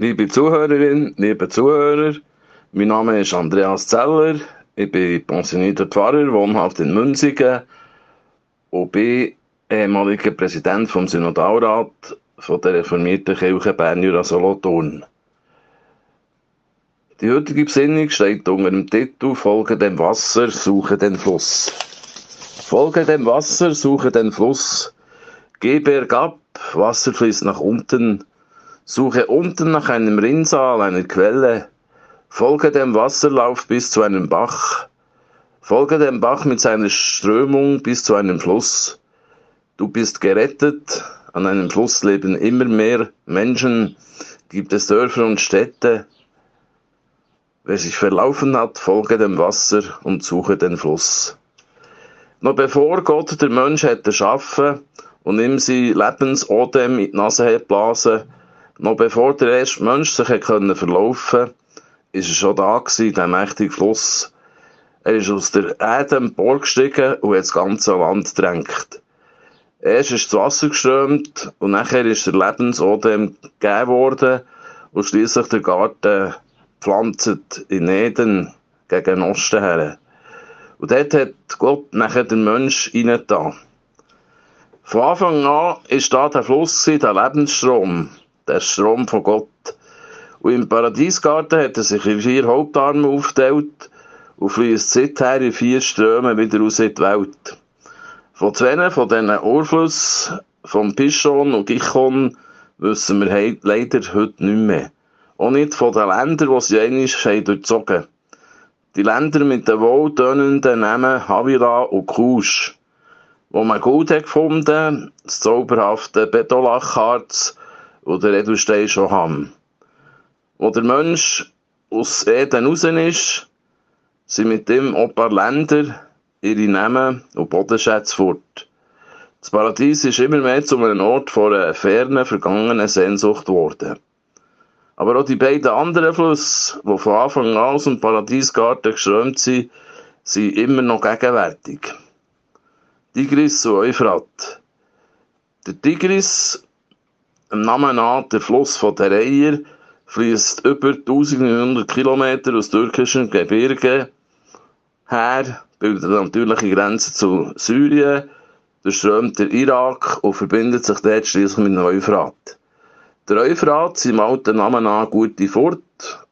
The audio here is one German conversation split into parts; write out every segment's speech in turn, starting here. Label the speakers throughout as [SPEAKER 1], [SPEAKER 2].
[SPEAKER 1] Liebe Zuhörerinnen, liebe Zuhörer, mein Name ist Andreas Zeller, ich bin pensionierter Pfarrer, wohnhaft in Münzigen und bin ehemaliger Präsident vom Synodalrat von der reformierten Kirche Bern Solothurn. Die heutige Besinnung steht unter dem Titel Folge dem Wasser, suche den Fluss. Folge dem Wasser, suche den Fluss. Geh bergab, Wasser fließt nach unten. Suche unten nach einem Rinnsal, einer Quelle. Folge dem Wasserlauf bis zu einem Bach. Folge dem Bach mit seiner Strömung bis zu einem Fluss. Du bist gerettet, an einem Fluss leben immer mehr Menschen, gibt es Dörfer und Städte. Wer sich verlaufen hat, folge dem Wasser und suche den Fluss. Noch bevor Gott der Mensch hätte schaffen und ihm sein Lebensodem in die Nase hat blasen, noch bevor der erste Mensch sich können verlaufen, ist er schon da gewesen, der mächtige Fluss. Er ist aus der Erde emporgestiegen und hat das ganze Land drängt. Erst ist das Wasser geströmt und nachher ist der Lebensodem gegeben worden und schließlich der Garten gepflanzt in Eden gegen Osten her. Und dort hat Gott nachher den Mensch reingetan. Von Anfang an war da der Fluss, der Lebensstrom, der Strom von Gott. Und im Paradiesgarten hat er sich in vier Hauptarme aufgeteilt und fließt seither in vier Ströme wieder raus in die Welt. Von zwei von diesen Urflüssen, vom Pischon und Gichon, wissen wir leider heute nicht mehr. Auch nicht von den Ländern, die sie einmal durchzogen haben. Die Länder mit den wohltönenden Namen Havila und Kusch, wo man gut hat gefunden, das zauberhafte Betolachharz oder Edelstein schon haben. Wo der Mensch aus Eden raus ist, sind mit dem ein paar Länder ihre Namen und Bodenschätze fort. Das Paradies ist immer mehr zu einem Ort von einer fernen, vergangenen Sehnsucht geworden. Aber auch die beiden anderen Flüsse, die von Anfang an aus dem Paradiesgarten geströmt sind, sind immer noch gegenwärtig. Tigris und Euphrat. Der Tigris, im Namen nach der Fluss von der Reiher, fließt über 1900 Kilometer aus türkischen Gebirgen her, bildet eine natürliche Grenze zu Syrien, durchströmt der Irak und verbindet sich dort schließlich mit dem Euphrat. Der Euphrat, seinem alten Namen nach gute Furt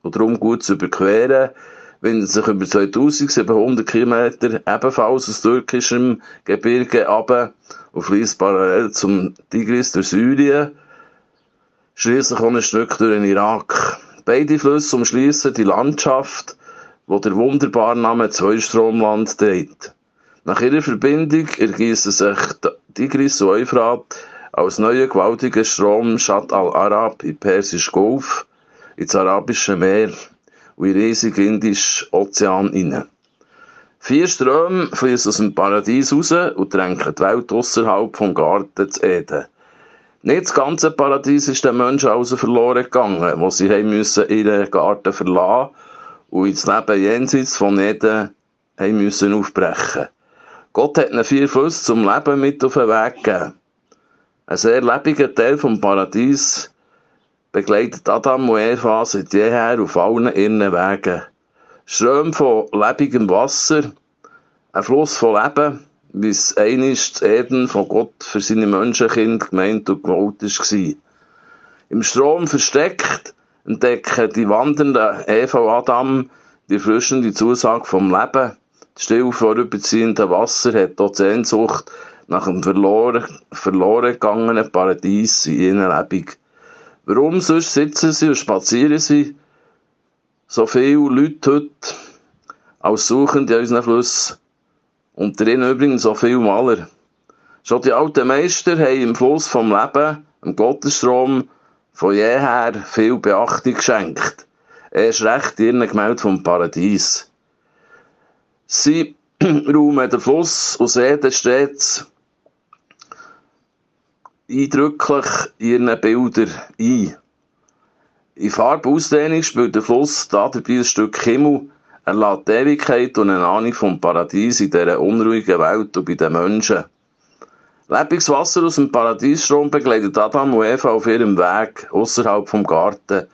[SPEAKER 1] und darum gut zu überqueren, windet sich über 2700 Kilometer ebenfalls aus türkischem Gebirge ab und fließt parallel zum Tigris durch Syrien, schließlich auch ein Stück durch den Irak. Beide Flüsse umschließen die Landschaft, wo der wunderbare Name Zweistromland trägt. Nach ihrer Verbindung ergießen sich Tigris und Euphrat als neuer gewaltiger Strom Shat al-Arab im Persischen Golf, ins Arabische Meer und in den riesigen Indischen Ozean hinein. Vier Ströme fließen aus dem Paradies raus und drängen die Welt außerhalb vom Garten zu Eden. Nicht das ganze Paradies ist den Menschen also verloren gegangen, wo sie haben müssen ihren Garten verlassen und ins Leben jenseits von Eden haben müssen aufbrechen. Gott hat ihnen vier Flüsse zum Leben mit auf den Weg gegeben. Ein sehr lebendiger Teil vom Paradies begleitet Adam und Eva seit jeher auf allen ihren Wegen. Ströme von lebendigem Wasser, ein Fluss von Leben, wie es das Eden von Gott für seine Menschenkind gemeint und gewollt war. Im Strom versteckt entdecken die wandernden Eva und Adam die frischende Zusage vom Leben. Das still vorüberziehende Wasser hat dort Sehnsucht nach dem verloren, verloren gegangenen Paradies in ihrer Lebung. Warum sonst sitzen sie und spazieren sie so viele Leute heute als Suchende in unseren Flüssen? Und ihnen übrigens so viele Maler. Schon die alten Meister haben im Fluss vom Leben, im Gottesstrom, von jeher viel Beachtung geschenkt. Erst recht ihren Gemälde vom Paradies. Sie räumen den Fluss und sehen stets eindrücklich in ihren Bildern ein. In Farbausdehnung spielt der Fluss da dabei ein Stück Himmel, er lässt die Ewigkeit und eine Ahnung vom Paradies in dieser unruhigen Welt und bei den Menschen. Lebendiges Wasser aus dem Paradiesstrom begleitet Adam und Eva auf ihrem Weg außerhalb vom Garten.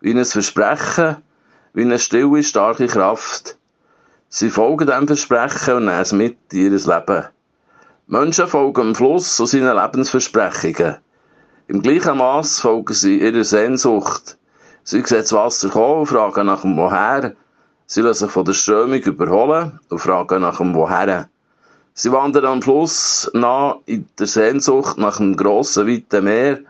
[SPEAKER 1] wie ein Versprechen, wie eine stille, starke Kraft. Sie folgen dem Versprechen und nehmen es mit in ihr Leben. Menschen folgen dem Fluss und seinen Lebensversprechungen. Im gleichen Maß folgen sie ihrer Sehnsucht. Sie sehen das Wasser kommen und fragen nach dem Woher. Sie lassen sich von der Strömung überholen und fragen nach dem Woher. Sie wandern am Fluss nach in der Sehnsucht nach einem grossen, weiten Meer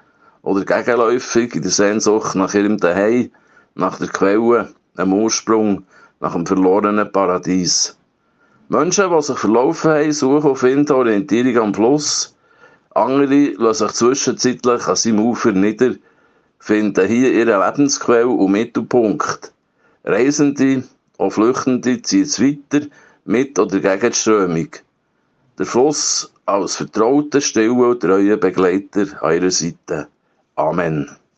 [SPEAKER 1] oder gegenläufig in der Sehnsucht nach ihrem Daheim, nach der Quelle, einem Ursprung, nach dem verlorenen Paradies. Menschen, die sich verlaufen haben, suchen und finden Orientierung am Fluss. Andere lassen sich zwischenzeitlich an seinem Ufer nieder, finden hier ihre Lebensquelle und Mittelpunkt. Reisende, auch Flüchtende ziehen es weiter, mit oder gegen die Strömung. Der Fluss als vertrauter, stiller und treuer Begleiter an ihrer Seite. Amen.